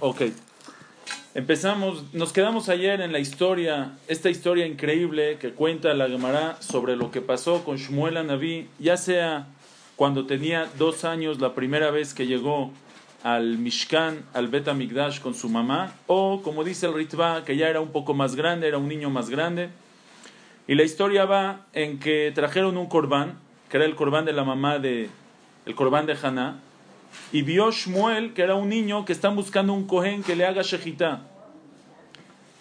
Ok. Empezamos, nos quedamos ayer en la historia, esta historia increíble que cuenta la Gemara sobre lo que pasó con Shmuel Naví, ya sea cuando tenía dos años la primera vez que llegó al Mishkan, al Bet Amigdash con su mamá, o como dice el Ritva, que ya era un poco más grande, era un niño más grande. Y la historia va en que trajeron un corbán, que era el corbán de la mamá de, el corbán de Haná, y vio Shmuel, que era un niño, que están buscando un cohen que le haga shejitá.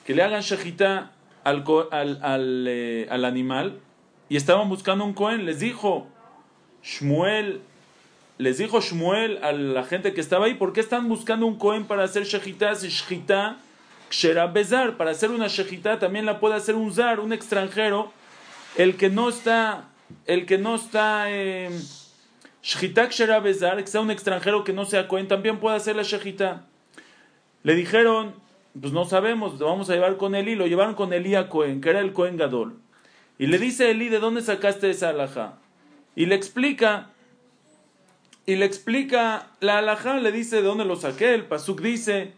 Que le hagan shejitá al, al, al, eh, al, animal. Y estaban buscando un cohen. Les dijo Shmuel, les dijo Shmuel a la gente que estaba ahí, ¿por qué están buscando un cohen para hacer shejitá? Si shejitá, bezar, para hacer una shejitá también la puede hacer un zar, un extranjero, el que no está, el que no está... Eh, Shechita Bezar, que sea un extranjero que no sea Cohen, también puede hacer la Shechita. Le dijeron, pues no sabemos, lo vamos a llevar con Eli. Lo llevaron con Eli a Cohen, que era el Cohen Gadol. Y le dice Eli, ¿de dónde sacaste esa alhaja? Y le explica, y le explica la alhaja, le dice de dónde lo saqué. El Pasuk dice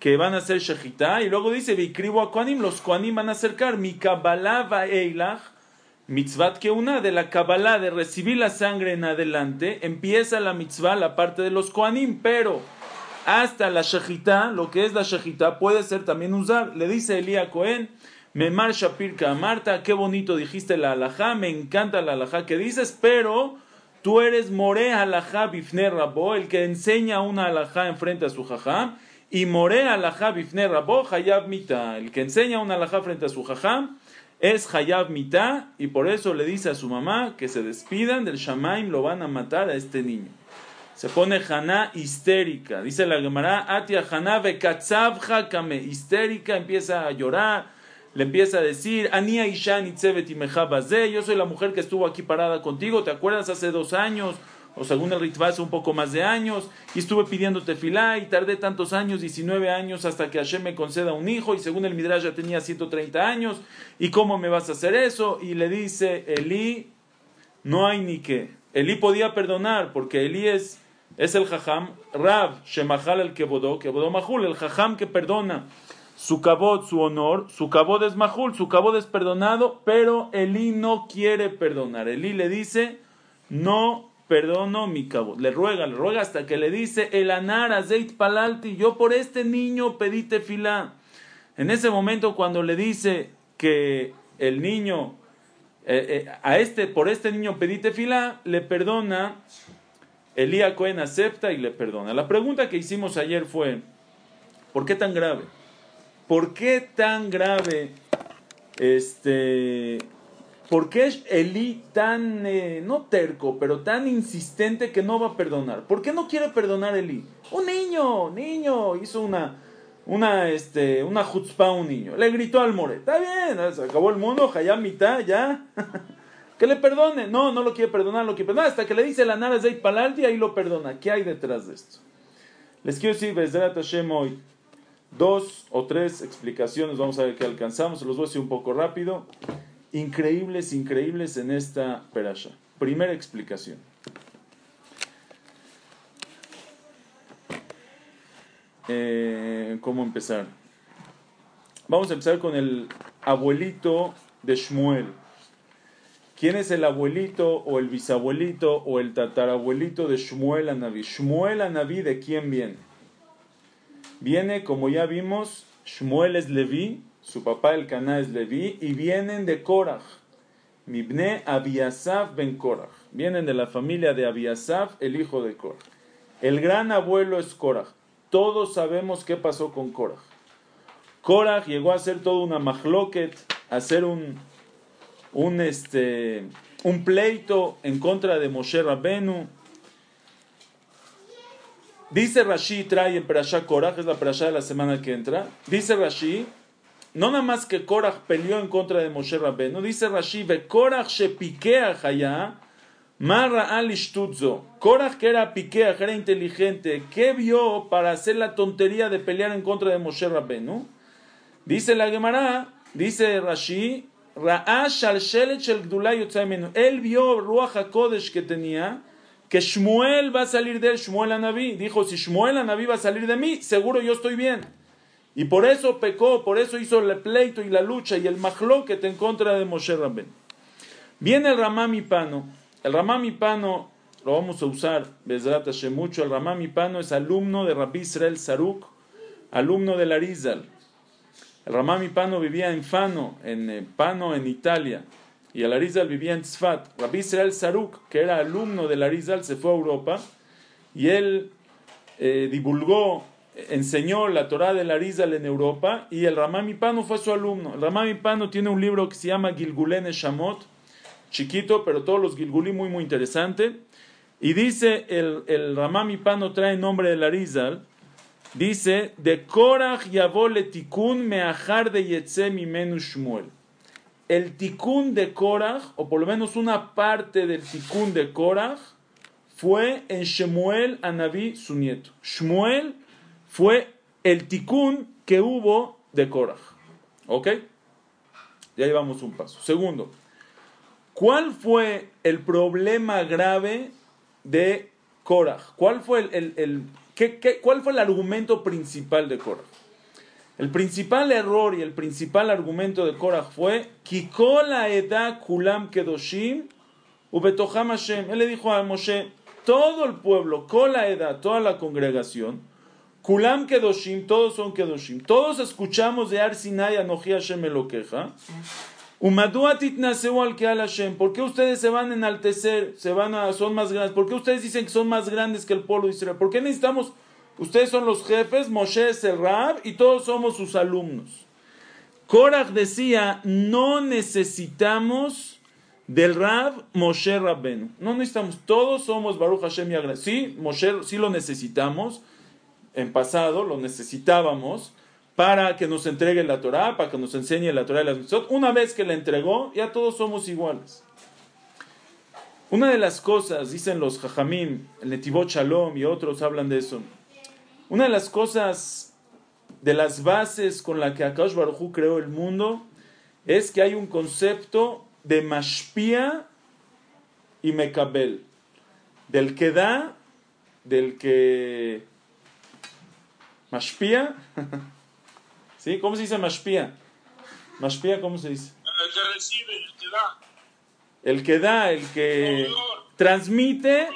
que van a hacer Shechita. Y luego dice, Vikribo a Koanim, los Koanim van a acercar, mi Kabbalah va Eilach mitzvat que una de la Kabbalah de recibir la sangre en adelante, empieza la mitzvah, la parte de los Koanim, pero hasta la Shejitá, lo que es la Shejitá, puede ser también usar. Le dice Elías Cohen, Memar Shapirka Marta, qué bonito dijiste la alajá, me encanta la alajá que dices, pero tú eres More alajá bifne rabo, el que enseña una alajá enfrente a su jajam, y More alajá bifne rabo, hayab mita, el que enseña una alajá frente a su jajam, es Hayab Mita y por eso le dice a su mamá que se despidan del Shamaim, lo van a matar a este niño. Se pone Haná histérica. Dice la Gemara, Atia Haná kame. Histérica, empieza a llorar, le empieza a decir, Ania Ishan yo soy la mujer que estuvo aquí parada contigo, ¿te acuerdas hace dos años? O según el Ritva hace un poco más de años, y estuve pidiéndote filá y tardé tantos años, 19 años, hasta que Hashem me conceda un hijo, y según el Midrash ya tenía 130 años, ¿y cómo me vas a hacer eso? Y le dice, Elí, no hay ni qué. Elí podía perdonar, porque Elí es, es el jajam, Rav, Shemachal el Kebodó, Kebodó Mahul, el jajam que perdona. Su cabot, su honor, su cabot es Mahul, su cabot es perdonado, pero Elí no quiere perdonar. Elí le dice, no perdono mi cabo. Le ruega, le ruega hasta que le dice, el anar azeit palalti, yo por este niño pedí tefilá. En ese momento cuando le dice que el niño, eh, eh, a este, por este niño pedí tefilá, le perdona, Elías Cohen acepta y le perdona. La pregunta que hicimos ayer fue, ¿por qué tan grave? ¿Por qué tan grave este, ¿Por qué es Elí tan, eh, no terco, pero tan insistente que no va a perdonar? ¿Por qué no quiere perdonar Elí? Un niño, niño, hizo una, una, este, una a un niño. Le gritó al more, está bien, se acabó el mundo, ya mitad, ya. que le perdone. No, no lo quiere perdonar, lo quiere perdonar. Hasta que le dice la nara de Palaldi, ahí lo perdona. ¿Qué hay detrás de esto? Les quiero decir, Bezrat Hashem hoy, dos o tres explicaciones, vamos a ver qué alcanzamos, los voy a decir un poco rápido increíbles, increíbles en esta perasha. Primera explicación. Eh, ¿Cómo empezar? Vamos a empezar con el abuelito de Shmuel. ¿Quién es el abuelito o el bisabuelito o el tatarabuelito de Shmuel Anaví? Shmuel Anaví, ¿de quién viene? Viene, como ya vimos, Shmuel es Leví, su papá el Caná es Leví, y vienen de Korach. Mibne Abiasaf ben Korach. Vienen de la familia de Abiasaf, el hijo de Korach. El gran abuelo es Korach. Todos sabemos qué pasó con Korach. Korach llegó a hacer toda una mahloket, a hacer un, un, este, un pleito en contra de Moshe Rabbenu. Dice Rashi, trae en Perashá Korach, es la Perashá de la semana que entra. Dice Rashi, no nada más que Korach peleó en contra de Moshe Rabbeinu, dice Rashi, ve Korach se piquea allá, marra al Korach que era piquea, que era inteligente, ¿qué vio para hacer la tontería de pelear en contra de Moshe Rabbeinu? Dice la Gemara, dice Rashi, Ra'ash al shelet el Él vio Ruach HaKodesh que tenía, que Shmuel va a salir de él, Shmuel Anabí. Dijo, si Shmuel Anabí va a salir de mí, seguro yo estoy bien. Y por eso pecó, por eso hizo el pleito y la lucha y el mahloket en contra de Moshe Rabben. Viene el Ramami Pano. El Ramami Pano lo vamos a usar, Bezrat mucho. El Ramami Pano es alumno de Rabbi Israel Saruk, alumno de Larizal. El Ramami Pano vivía en Fano, en eh, Pano, en Italia y el Arizal vivía en Tzfat. Rabbi Israel Saruk, que era alumno del Arizal, se fue a Europa y él eh, divulgó, enseñó la Torah del Arizal en Europa y el Ramami Pano fue su alumno. El Ramami Pano tiene un libro que se llama Gilgulene Shamot, chiquito, pero todos los Gilgulí muy, muy interesante. Y dice, el, el Ramami Pano trae nombre del Arizal, dice, de Korach Yavole Tikun Meachar de Yetze Mimenu Shmuel el tikkun de Korach, o por lo menos una parte del tikkun de Korach, fue en Shemuel Anabí, su nieto. Shmuel fue el tikkun que hubo de Korach. ¿Ok? Ya llevamos un paso. Segundo, ¿cuál fue el problema grave de Korach? ¿Cuál fue el, el, ¿Cuál fue el argumento principal de Korach? El principal error y el principal argumento de Korach fue Kikola eda kulam kedoshim ubetoham Hashem. Él le dijo a Moshe, todo el pueblo, kola eda, toda la congregación, kulam kedoshim, todos son kedoshim. Todos escuchamos de Ar Sinai Anoji Hashem Hashem. ¿Por qué ustedes se van a enaltecer? Se van a, son más grandes. ¿Por qué ustedes dicen que son más grandes que el pueblo de Israel? ¿Por qué necesitamos Ustedes son los jefes, Moshe es el Rab y todos somos sus alumnos. Korach decía, no necesitamos del Rab Moshe Rabbenu. No necesitamos, todos somos Baruch Hashem y Sí, Moshe sí lo necesitamos, en pasado lo necesitábamos para que nos entregue la Torah, para que nos enseñe la Torah de las mitzvot. Una vez que la entregó, ya todos somos iguales. Una de las cosas, dicen los Jajamim, el Netivot Shalom y otros hablan de eso, una de las cosas, de las bases con la que Akash Baruj creó el mundo, es que hay un concepto de mashpia y mekabel. Del que da, del que... Mashpia. ¿Sí? ¿Cómo se dice mashpia? Mashpia, ¿cómo se dice? El que recibe, el que da. El que da, el que transmite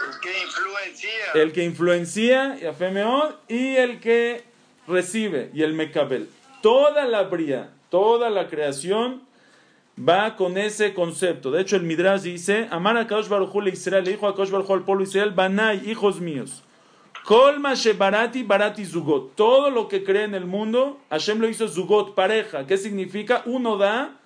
el que influencia. El que influencia, y el que recibe, y el mecabel. Toda la bría, toda la creación va con ese concepto. De hecho, el Midrash dice: Amar a Kaosh le Israel, le dijo a Kaosh Baruj al pueblo Israel, Banay, hijos míos. Kolma barati barati zugot. Todo lo que cree en el mundo, Hashem lo hizo zugot, pareja. ¿Qué significa? Uno da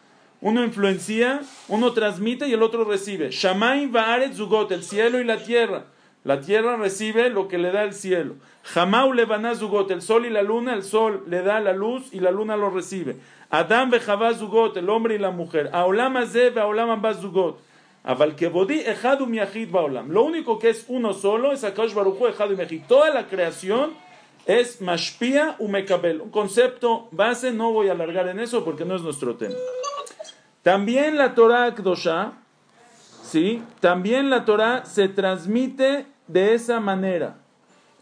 uno influencia, uno transmite y el otro recibe. Shamaim va'aret zugot, el cielo y la tierra. La tierra recibe lo que le da el cielo. Hamau levana zugot, el sol y la luna, el sol le da la luz y la luna lo recibe. Adam vejava zugot, el hombre y la mujer. Aolam azeh aolam zugot. Lo único que es uno solo es Akash Baruchu echadu miachid. Toda la creación es mashpia u mekabel. Un concepto base, no voy a alargar en eso porque no es nuestro tema. También la Torah Akdosha, ¿sí? También la Torah se transmite de esa manera.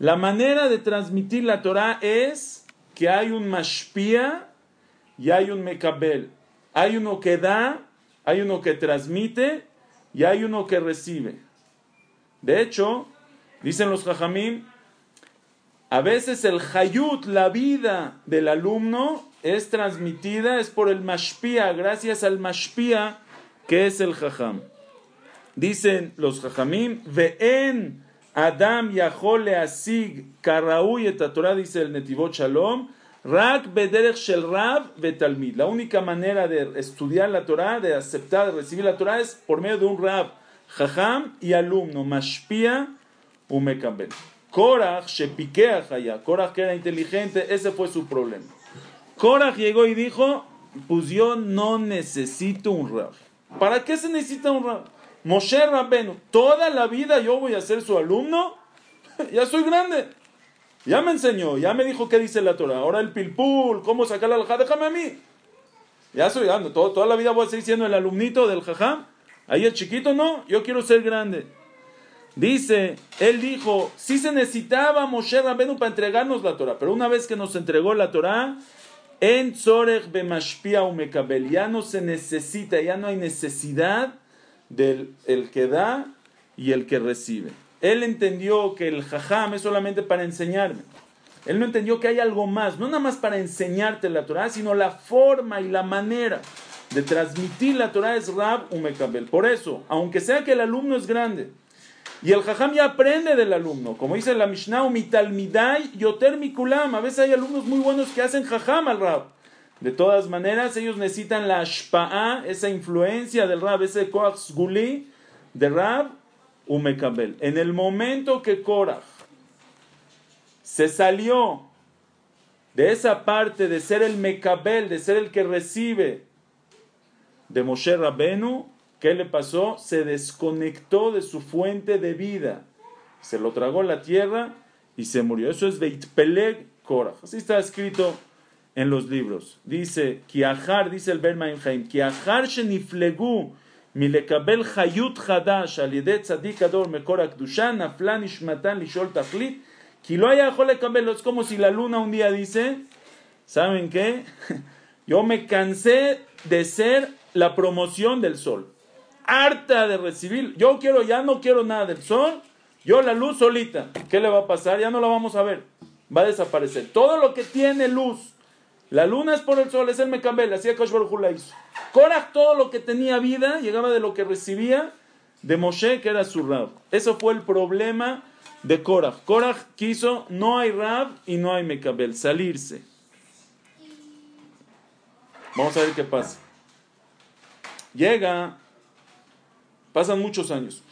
La manera de transmitir la Torah es que hay un mashpia y hay un mekabel. Hay uno que da, hay uno que transmite y hay uno que recibe. De hecho, dicen los jajamim, a veces el hayut, la vida del alumno, es transmitida, es por el mashpia, gracias al mashpia que es el jajam. Dicen los jajamim, ve'en Adam yahole asig karaui et dice el netivot shalom, rak bederech shel rav betalmid. La única manera de estudiar la Torah, de aceptar, de recibir la Torah es por medio de un rab, jajam y alumno, mashpia u mekabel. Korach shepiquea allá. Korach que era inteligente, ese fue su problema. Korach llegó y dijo, pues yo no necesito un rab. ¿Para qué se necesita un rab? Moshe Rabbenu, toda la vida yo voy a ser su alumno, ya soy grande. Ya me enseñó, ya me dijo qué dice la Torah. Ahora el pilpul, cómo sacar la alhaja, déjame a mí. Ya soy grande, toda la vida voy a seguir siendo el alumnito del jajam. Ahí el chiquito no, yo quiero ser grande. Dice, él dijo, sí se necesitaba Moshe Rabbenu para entregarnos la Torah, pero una vez que nos entregó la Torah, en Tzorech Bemashpia Umekabel, ya no se necesita, ya no hay necesidad del el que da y el que recibe. Él entendió que el jajam es solamente para enseñarme. Él no entendió que hay algo más, no nada más para enseñarte la Torah, sino la forma y la manera de transmitir la Torah es Rab Umekabel. Por eso, aunque sea que el alumno es grande, y el jajam ya aprende del alumno, como dice la Mishnah, mitalmidai yoter mikulam. A veces hay alumnos muy buenos que hacen jajam al rab. De todas maneras, ellos necesitan la ashpa'a, esa influencia del rab, ese koach guli de rab umekabel. En el momento que Korach se salió de esa parte de ser el mekabel, de ser el que recibe de Moshe Rabenu, ¿Qué le pasó? Se desconectó de su fuente de vida. Se lo tragó la tierra y se murió. Eso es Veitpeleg Korach. Así está escrito en los libros. Dice, Kiahar, dice el Bermainheim, Kiahar sheniflegu yedet tzadik ador mekorak dushan aflan ishmatan lishol tachlit ki lo haya Es como si la luna un día dice, ¿saben qué? Yo me cansé de ser la promoción del sol harta de recibir. Yo quiero, ya no quiero nada del sol. Yo la luz solita. ¿Qué le va a pasar? Ya no la vamos a ver. Va a desaparecer. Todo lo que tiene luz. La luna es por el sol, es el Mecambel, así Akash la hizo. Korach, todo lo que tenía vida, llegaba de lo que recibía de Moshe, que era su Rab. Eso fue el problema de Korach. Korach quiso, no hay Rab y no hay Mecambel, salirse. Vamos a ver qué pasa. Llega Pasan muchos años,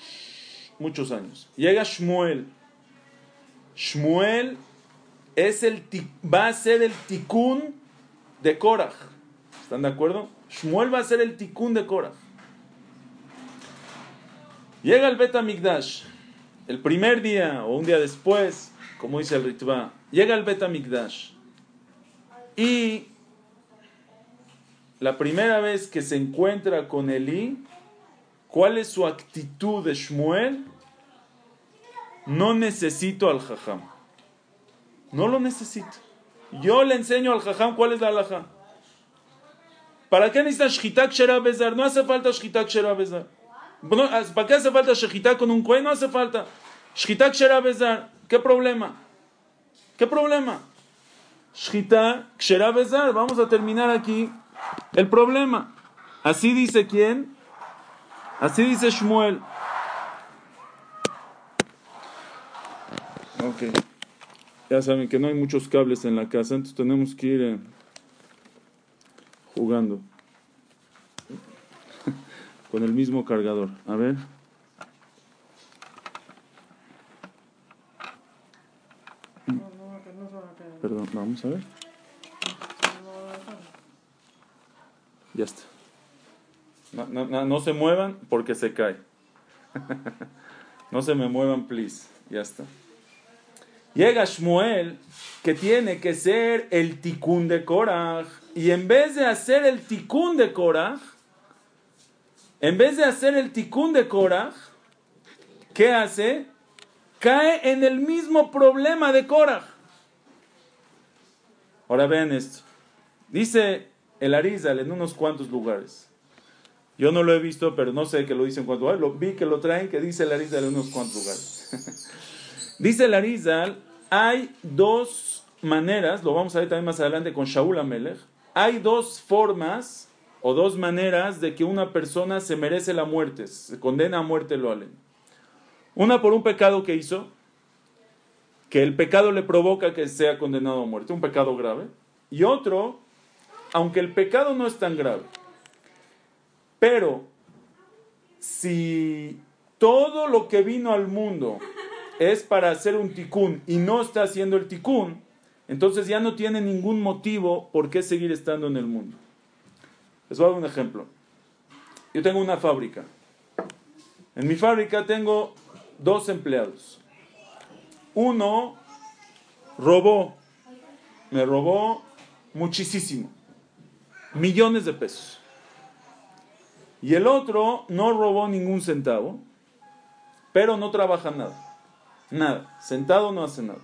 muchos años. Llega Shmuel. Shmuel es el, va a ser el tikkun de Korach. ¿Están de acuerdo? Shmuel va a ser el tikkun de Korach. Llega el Bet Migdash. El primer día o un día después, como dice el Ritva, llega el Bet Migdash. Y la primera vez que se encuentra con Elí, ¿Cuál es su actitud de Shmuel? No necesito al jajam. No lo necesito. Yo le enseño al jajam cuál es la alhaja. ¿Para qué necesita shchitak bezar? No hace falta shchitak bezar. ¿Para qué hace falta shchitak con un cuello? No hace falta. Shchitak bezar. ¿Qué problema? ¿Qué problema? Shchitak bezar. Vamos a terminar aquí el problema. Así dice quién? Así dice Shmuel. Ok. Ya saben que no hay muchos cables en la casa, entonces tenemos que ir eh, jugando con el mismo cargador. A ver. Perdón, vamos a ver. Ya está. No, se muevan porque se cae. no se me muevan, please. Ya está. Llega Shmuel, que tiene que ser el ticún de Korach. Y en vez de hacer el ticún de Korach, en vez de hacer el ticún de Korach, ¿qué hace? Cae en el mismo problema de Korach. Ahora ven esto. Dice el Arizal en unos cuantos lugares. Yo no lo he visto, pero no sé que lo dicen cuánto Lo, vi que lo traen, que dice el Arizal en unos cuantos lugares. dice el Arizal, hay dos maneras, lo vamos a ver también más adelante con Shaul Amelech, hay dos formas o dos maneras de que una persona se merece la muerte, se condena a muerte lo alen. Una por un pecado que hizo, que el pecado le provoca que sea condenado a muerte, un pecado grave. Y otro, aunque el pecado no es tan grave, pero si todo lo que vino al mundo es para hacer un ticún y no está haciendo el ticún, entonces ya no tiene ningún motivo por qué seguir estando en el mundo. Les voy a dar un ejemplo. Yo tengo una fábrica. En mi fábrica tengo dos empleados. Uno robó, me robó muchísimo, millones de pesos. Y el otro no robó ningún centavo, pero no trabaja nada. Nada. Sentado no hace nada.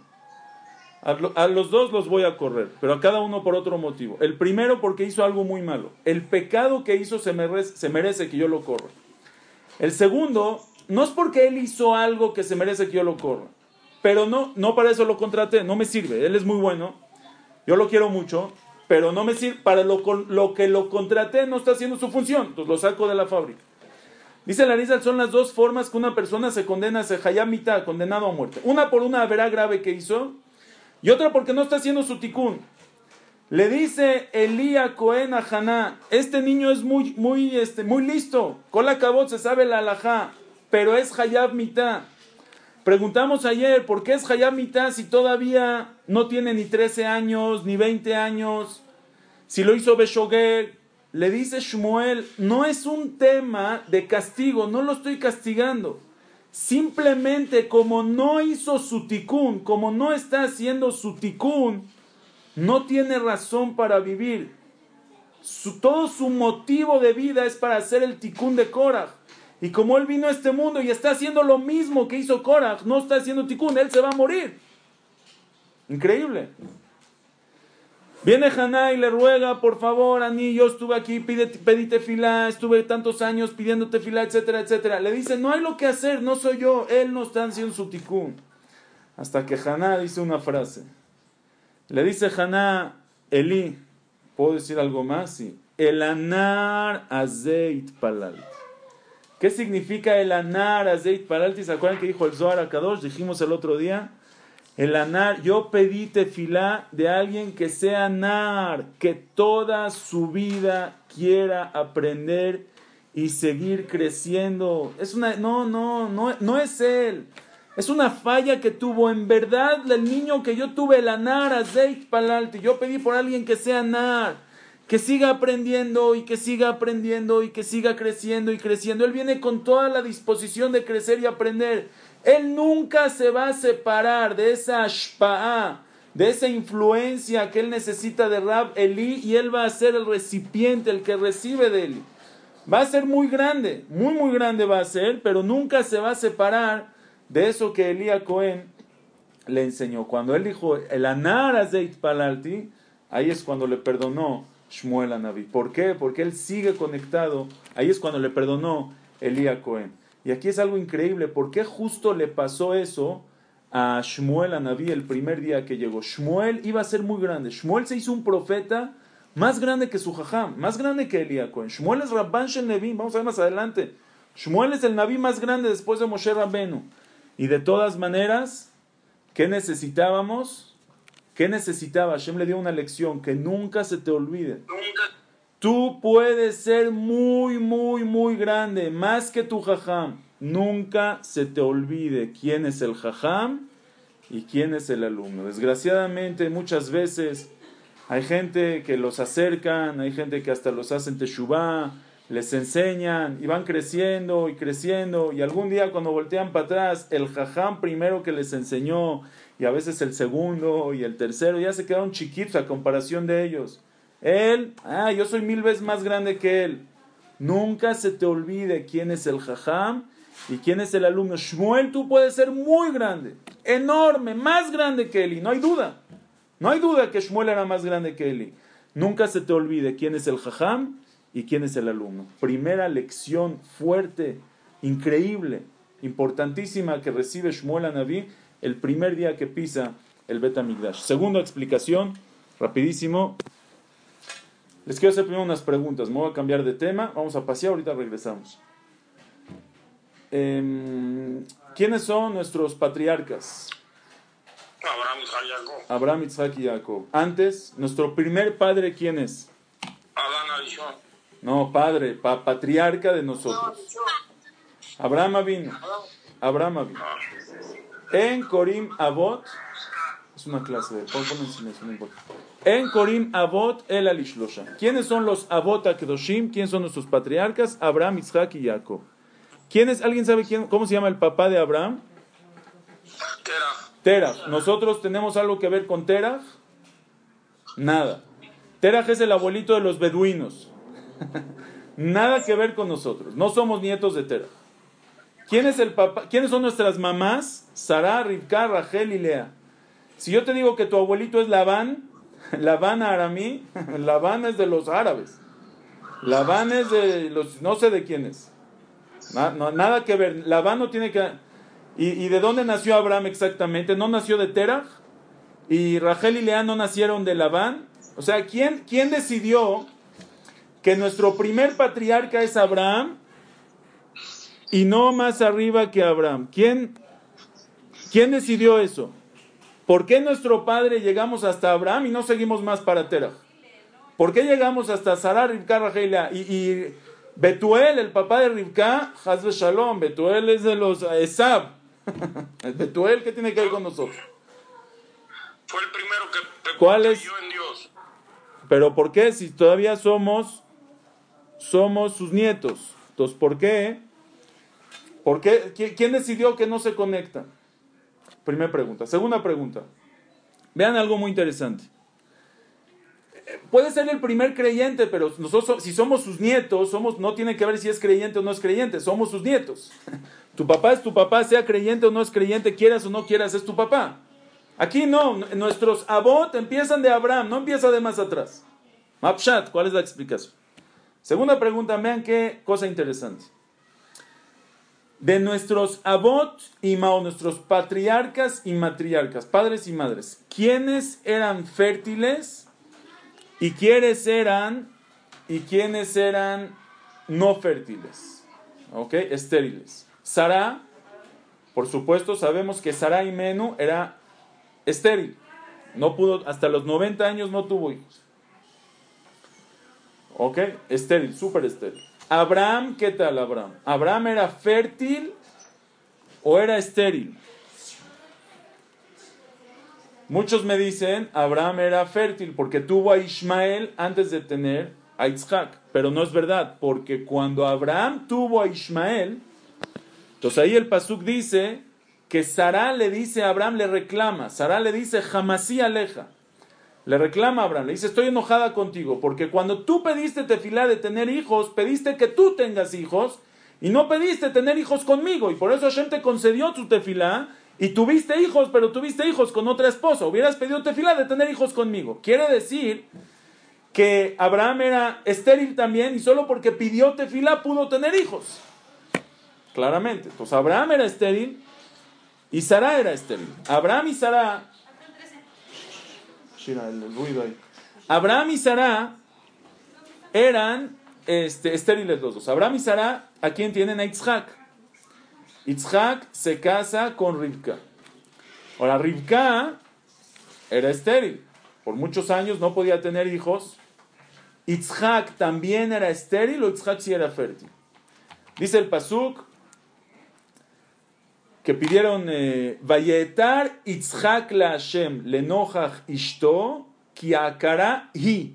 A, los dos los voy a correr, pero a cada uno por otro motivo. El primero porque hizo algo muy malo. El pecado que hizo se merece, que yo lo corra. El segundo, no es porque él hizo algo que se merece que yo lo corra. Pero no, no para eso lo contraté, no me sirve. Él es muy bueno, yo lo quiero mucho, pero no me sirve. Para lo, lo que lo contraté no está haciendo su función, entonces lo saco de la fábrica. Dice la Rizal, son las dos formas que una persona se condena, se hayamita, condenado a muerte. Una por una verá grave que hizo, y otra porque no está haciendo su ticún. Le dice Elía Cohen a Haná, este niño es muy, muy, este, muy listo, con la cabot se sabe la alajá, pero es hayab mitad. Preguntamos ayer, ¿por qué es hayab mitad si todavía no tiene ni 13 años, ni 20 años? Si lo hizo Beshoguer, le dice Shmuel, no es un tema de castigo, no lo estoy castigando. Simplemente como no hizo su ticún, como no está haciendo su ticún, no tiene razón para vivir. todo su motivo de vida es para hacer el ticún de Korah. Y como él vino a este mundo y está haciendo lo mismo que hizo Korah, no está haciendo ticún, él se va a morir. Increíble. Viene Haná y le ruega, por favor, Ani, yo estuve aquí, pídete, pedí fila, estuve tantos años pidiéndote fila, etcétera, etcétera. Le dice, no hay lo que hacer, no soy yo, él no está haciendo su ticún. Hasta que Haná dice una frase. Le dice Haná, Eli, ¿puedo decir algo más? Sí. El anar azeit palalt. ¿Qué significa el anar azeit palalt? ¿Se acuerdan que dijo el Zohar a Kadosh? Dijimos el otro día el anar, yo pedí tefilá de alguien que sea nar, que toda su vida quiera aprender y seguir creciendo. Es una, no, no, no, no es él. Es una falla que tuvo. En verdad, el niño que yo tuve, el anar, azeit palalti, yo pedí por alguien que sea nar, que siga aprendiendo y que siga aprendiendo y que siga creciendo y creciendo. Él viene con toda la disposición de crecer y aprender. Él nunca se va a separar de esa ashpa'a, de esa influencia que él necesita de Rab Eli y él va a ser el recipiente, el que recibe de él. Va a ser muy grande, muy muy grande va a ser, pero nunca se va a separar de eso que Elías Cohen le enseñó. Cuando él dijo el anar azeit palalti, ahí es cuando le perdonó Shmuel a. ¿Por qué? Porque él sigue conectado. Ahí es cuando le perdonó Elías Cohen. Y aquí es algo increíble. ¿Por qué justo le pasó eso a Shmuel a Naví el primer día que llegó? Shmuel iba a ser muy grande. Shmuel se hizo un profeta más grande que su jajam, más grande que Elías. Shmuel es Rabban Shel vamos a ver más adelante. Shmuel es el Naví más grande después de Moshe Rabbenu. Y de todas maneras, ¿qué necesitábamos? ¿Qué necesitaba? Hashem le dio una lección que nunca se te olvide. Tú puedes ser muy, muy, muy grande, más que tu jajam. Nunca se te olvide quién es el jajam y quién es el alumno. Desgraciadamente, muchas veces hay gente que los acercan, hay gente que hasta los hacen teshuvah, les enseñan y van creciendo y creciendo. Y algún día, cuando voltean para atrás, el jajam primero que les enseñó, y a veces el segundo y el tercero, ya se quedaron chiquitos a comparación de ellos. Él, ah, yo soy mil veces más grande que él. Nunca se te olvide quién es el jajam y quién es el alumno. Shmuel, tú puedes ser muy grande, enorme, más grande que él, y no hay duda. No hay duda que Shmuel era más grande que él. Nunca se te olvide quién es el jajam y quién es el alumno. Primera lección fuerte, increíble, importantísima que recibe Shmuel a Naví el primer día que pisa el Bet Segunda explicación, rapidísimo. Les quiero hacer primero unas preguntas. Me voy a cambiar de tema. Vamos a pasear, ahorita regresamos. Em, ¿Quiénes son nuestros patriarcas? Abraham, Isaac y Jacob. Abraham, Isaac y Jacob. Antes, nuestro primer padre, ¿quién es? Adán Arishon. No, padre, patriarca de nosotros. Abraham vino. Abraham vino. En Corim Avot, es una clase de, pon, pon en silencio, no importa. En Corim Avot el Alishlosha. ¿Quiénes son los Avot Akedoshim? ¿Quiénes son nuestros patriarcas? Abraham, Isaac y Jacob. ¿Quién es? ¿Alguien sabe quién, cómo se llama el papá de Abraham? Terach. Terach. ¿Nosotros tenemos algo que ver con Terach? Nada. Terach es el abuelito de los beduinos. Nada que ver con nosotros. No somos nietos de Terach. ¿Quién es el papá? ¿Quiénes son nuestras mamás? Sara, Rivka, Rachel y Lea. Si yo te digo que tu abuelito es Labán, Labán aramí, Labán es de los árabes. Labán es de los, no sé de quién es. Nada que ver. Labán no tiene que... ¿Y, de dónde nació Abraham exactamente? ¿No nació de Terach? ¿Y Rachel y Lea no nacieron de Labán? O sea, ¿quién, quién decidió que nuestro primer patriarca es Abraham y no más arriba que Abraham? ¿Quién, quién decidió eso? ¿Por qué nuestro padre llegamos hasta Abraham y no seguimos más para Terach? ¿Por qué llegamos hasta Sarah, Rivka, Rachel y Betuel, el papá de Rivka, Hazbe Shalom, Betuel es de los Esab. Betuel, ¿qué tiene que ver con nosotros? Fue el primero que, que ¿Cuál es? creyó en Dios. Pero ¿por qué? Si todavía somos, somos sus nietos. Entonces, ¿por qué? ¿Por qué? ¿Qui- ¿Quién decidió que no se conectan? Primera pregunta. Segunda pregunta. Vean algo muy interesante. Puede ser el primer creyente, pero nosotros, si somos sus nietos, somos, no tiene que ver si es creyente o no es creyente, somos sus nietos. Tu papá es tu papá, sea creyente o no es creyente, quieras o no quieras, es tu papá. Aquí no, nuestros abot empiezan de Abraham, no empieza de más atrás. Mapshat, ¿cuál es la explicación? Segunda pregunta, vean qué cosa interesante. De nuestros abot y mao, nuestros patriarcas y matriarcas, padres y madres, ¿quiénes eran fértiles y quiénes eran y quiénes eran no fértiles? ¿Ok? Estériles. Sara, por supuesto, sabemos que Sara y Menú era estéril. No pudo, hasta los 90 años no tuvo hijos. ¿Ok? Estéril, súper estéril. Abraham, ¿qué tal Abraham? ¿Abraham era fértil o era estéril? Muchos me dicen, Abraham era fértil porque tuvo a Ismael antes de tener a Isaac. Pero no es verdad, porque cuando Abraham tuvo a Ismael, entonces ahí el Pasuk dice que Sara le dice a Abraham, le reclama. Sara le dice, jamasí aleja. Le reclama a Abraham, le dice, estoy enojada contigo, porque cuando tú pediste tefilá de tener hijos, pediste que tú tengas hijos, y no pediste tener hijos conmigo, y por eso Hashem te concedió tu tefilá, y tuviste hijos, pero tuviste hijos con otra esposa. Hubieras pedido tefilá de tener hijos conmigo. Quiere decir que Abraham era estéril también, y solo porque pidió tefilá pudo tener hijos. Claramente. Entonces Abraham era estéril y Sara era estéril. Abraham y Sara. El ruido ahí. Abraham y Sara eran este, estériles los dos. Abraham y Sara, ¿a quién tienen? A Yitzhak. Yitzhak se casa con Rivka. Ahora, Rivka era estéril. Por muchos años no podía tener hijos. Yitzhak también era estéril o Yitzhak sí era fértil. Dice el Pasuk que pidieron eh, Vayetar Yitzhak la Hashem lenojach ishto ki akara hi.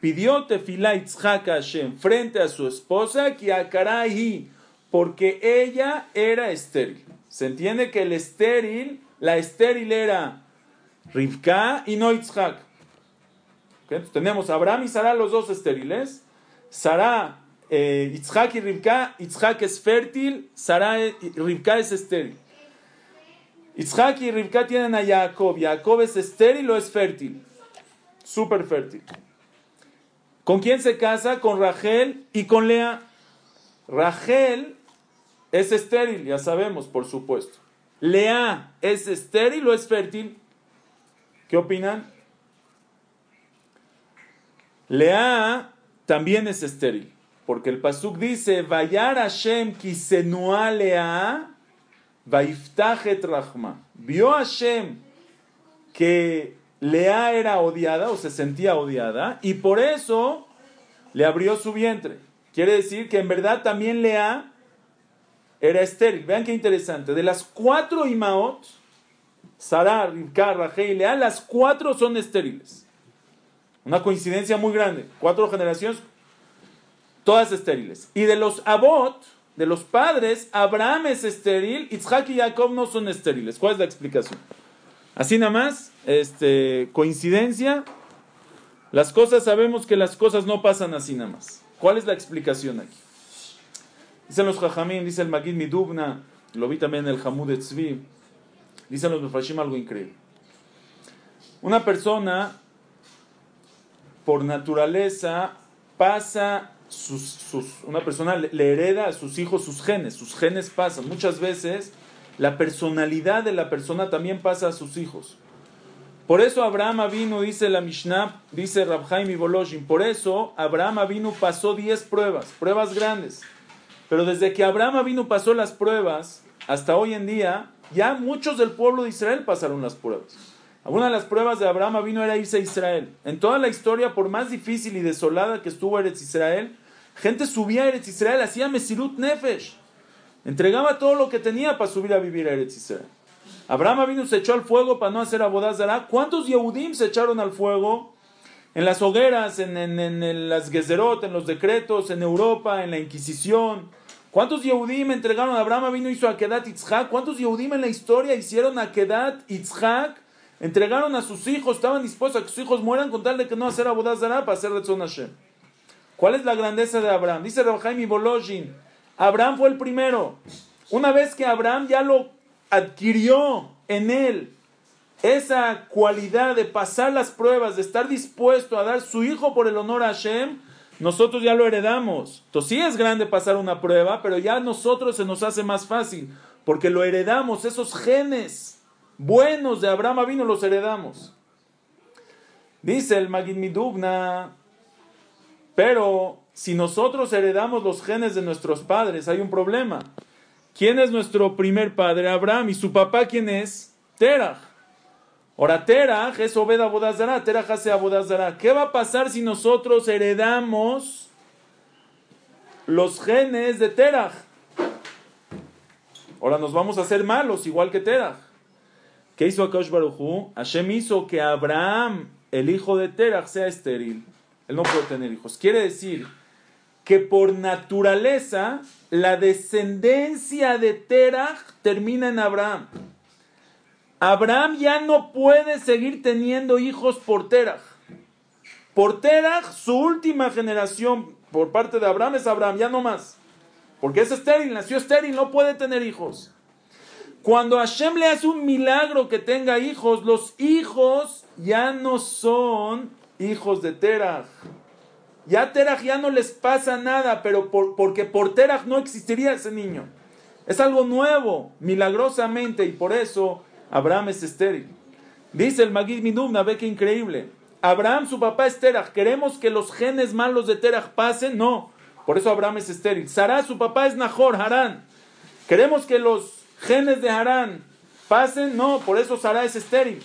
Pidió tefilá Yitzhak a Hashem frente a su esposa ki akara hi, porque ella era estéril. Se entiende que el estéril, la estéril era Rivka y no Yitzhak. ¿Ok? Entonces tenemos Abraham y Sara los dos estériles. Sara eh, Yitzhak y Rivka, Yitzhak es fértil, Sara y Rivka es estéril. Yitzhak y Rivka tienen a Jacob, Jacob es estéril o es fértil, súper fértil. ¿Con quién se casa? Con Rachel y con Lea. Rachel es estéril, ya sabemos, por supuesto. Lea es estéril o es fértil. ¿Qué opinan? Lea también es estéril. Porque el Pasuk dice, Vayar Hashem kisenua lea, vaiftachet rachma. Vio Hashem que Lea era odiada o se sentía odiada y por eso le abrió su vientre. Quiere decir que en verdad también Lea era estéril. Vean qué interesante. De las cuatro Imaot, Sarah, Rivka, Rachel y Lea, las cuatro son estériles. Una coincidencia muy grande. Cuatro generaciones, todas estériles. Y de los Abot, de los padres, Abraham es estéril, Isaac y Jacob no son estériles. ¿Cuál es la explicación? Así nada más, este, coincidencia. Las cosas, sabemos que las cosas no pasan así nada más. ¿Cuál es la explicación aquí? Dicen los Jajamín, dice el Magid Midubna, lo vi también en el Hamud Tzvi, dicen los Mefashim algo increíble. Una persona, por naturaleza, pasa sus, sus, una persona le hereda a sus hijos sus genes, sus genes pasan. Muchas veces la personalidad de la persona también pasa a sus hijos. Por eso Abraham vino, dice la Mishnah, dice Rabhaim y Boloshin, por eso Abraham vino pasó 10 pruebas, pruebas grandes. Pero desde que Abraham vino pasó las pruebas, hasta hoy en día, ya muchos del pueblo de Israel pasaron las pruebas. Alguna de las pruebas de Abraham vino era irse a Israel. En toda la historia, por más difícil y desolada que estuvo Eretz Israel, gente subía a Eretz Israel, hacía Mesirut Nefesh. Entregaba todo lo que tenía para subir a vivir a Eretz Israel. Abraham vino se echó al fuego para no hacer abodazara. ¿Cuántos Yehudim se echaron al fuego? En las hogueras, en, las Gezerot, en los decretos, en Europa, en la Inquisición. ¿Cuántos Yehudim entregaron? Abraham vino hizo a Kedat Itzhak. ¿Cuántos Yehudim en la historia hicieron a Kedat Itzhak? Entregaron a sus hijos, estaban dispuestos a que sus hijos mueran con tal de que no hacer abodazara para hacer Retzon Hashem. ¿Cuál es la grandeza de Abraham? Dice Rabhaim Bolojin. Abraham fue el primero. Una vez que Abraham ya lo adquirió en él, esa cualidad de pasar las pruebas, de estar dispuesto a dar su hijo por el honor a Hashem, nosotros ya lo heredamos. Entonces sí es grande pasar una prueba, pero ya a nosotros se nos hace más fácil, porque lo heredamos, esos genes buenos de Abraham vino los heredamos. Dice el Magid pero si nosotros heredamos los genes de nuestros padres, hay un problema. ¿Quién es nuestro primer padre? Abraham. ¿Y su papá quién es? Terach. Ahora, Terach es Obed Abodazara. Terach hace Abodazara. ¿Qué va a pasar si nosotros heredamos los genes de Terach? Ahora nos vamos a hacer malos, igual que Terach. ¿Qué hizo Akash Baruchu? Hashem hizo que Abraham, el hijo de Terach, sea estéril. Él no puede tener hijos. Quiere decir que por naturaleza la descendencia de Terach termina en Abraham. Abraham ya no puede seguir teniendo hijos por Terach. Por Terach, su última generación por parte de Abraham es Abraham, ya no más. Porque es estéril, nació estéril, no puede tener hijos. Cuando Hashem le hace un milagro que tenga hijos, los hijos ya no son hijos de Terach. Ya Terach ya no les pasa nada, pero porque por Terach no existiría ese niño. Es algo nuevo, milagrosamente, y por eso Abraham es estéril. Dice el Magid Minubna, ve que increíble. Abraham, su papá es Terach. ¿Queremos que los genes malos de Terach pasen? No. Por eso Abraham es estéril. Sarah, su papá es Nahor, Harán. ¿Queremos que los genes de Harán pasen? No. Por eso Sarah es estéril.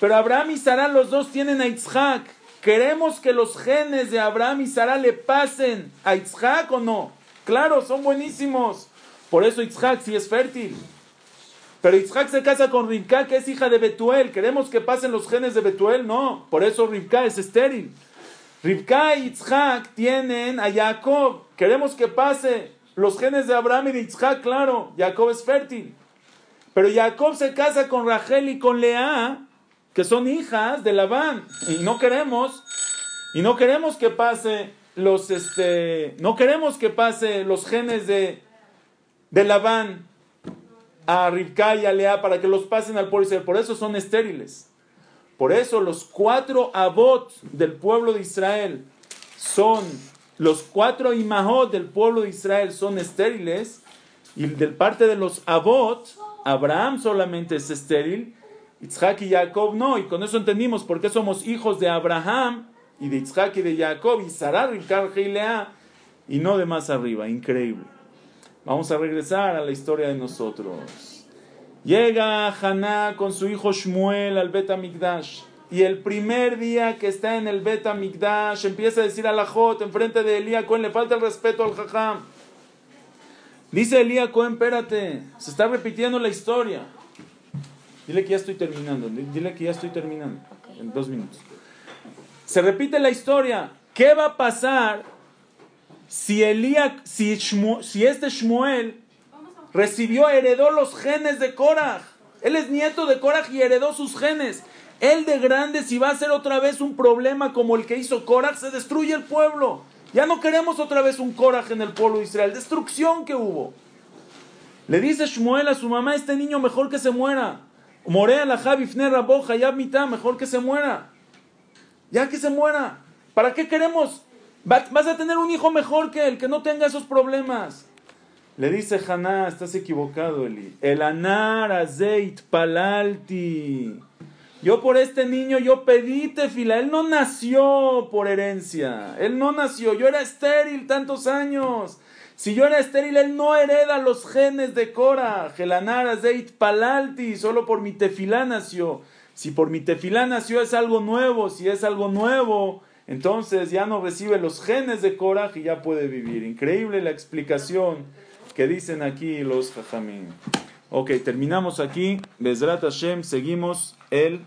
Pero Abraham y Sarah los dos tienen a Isaac. ¿Queremos que los genes de Abraham y Sara le pasen a Isaac o no? Claro, son buenísimos. Por eso Isaac sí es fértil. Pero Isaac se casa con Rivka, que es hija de Betuel. ¿Queremos que pasen los genes de Betuel? No. Por eso Rivka es estéril. Rivka y Isaac tienen a Jacob. ¿Queremos que pase los genes de Abraham y de Isaac? Claro, Jacob es fértil. Pero Jacob se casa con Rachel y con Lea que son hijas de Labán y no queremos y no queremos que pase los este no queremos que pase los genes de de Labán a Rivka y a Lea para que los pasen al pueblo. Por eso son estériles. Por eso los cuatro abot del pueblo de Israel son los cuatro imahot del pueblo de Israel son estériles y del parte de los abot Abraham solamente es estéril Isaac y Jacob no, y con eso entendimos por qué somos hijos de Abraham y de Isaac y de Jacob y Sarah, y y no de más arriba, increíble. Vamos a regresar a la historia de nosotros. Llega Haná con su hijo Shmuel al Bet Mikdash. Y el primer día que está en el Bet Mikdash empieza a decir a la Jot enfrente de Elías, le falta el respeto al Jajam. Dice Elías Cohen, espérate, se está repitiendo la historia. Dile que ya estoy terminando, dile que ya estoy terminando en dos minutos. Se repite la historia. ¿Qué va a pasar si Elías, si, si este Shmuel recibió, heredó los genes de Korah? Él es nieto de Korah y heredó sus genes. Él de grande, si va a ser otra vez un problema como el que hizo Korah, se destruye el pueblo. Ya no queremos otra vez un Korah en el pueblo de Israel. Destrucción que hubo. Le dice Shmuel a su mamá, este niño mejor que se muera. Morea la Javifne Raboja, ya mitad, mejor que se muera. Ya que se muera. ¿Para qué queremos? Vas a tener un hijo mejor que él, que no tenga esos problemas. Le dice Haná, estás equivocado, Eli. El anar azeit palalti. Yo por este niño, yo pedí tefila. Él no nació por herencia. Él no nació. Yo era estéril tantos años. Si yo era estéril, él no hereda los genes de Cora. Gelanara Zeit Palalti, solo por mi tefilá nació. Si por mi tefilá nació es algo nuevo, si es algo nuevo, entonces ya no recibe los genes de Cora y ya puede vivir. Increíble la explicación que dicen aquí los jajamín. Ok, terminamos aquí. Bezrat Hashem, seguimos el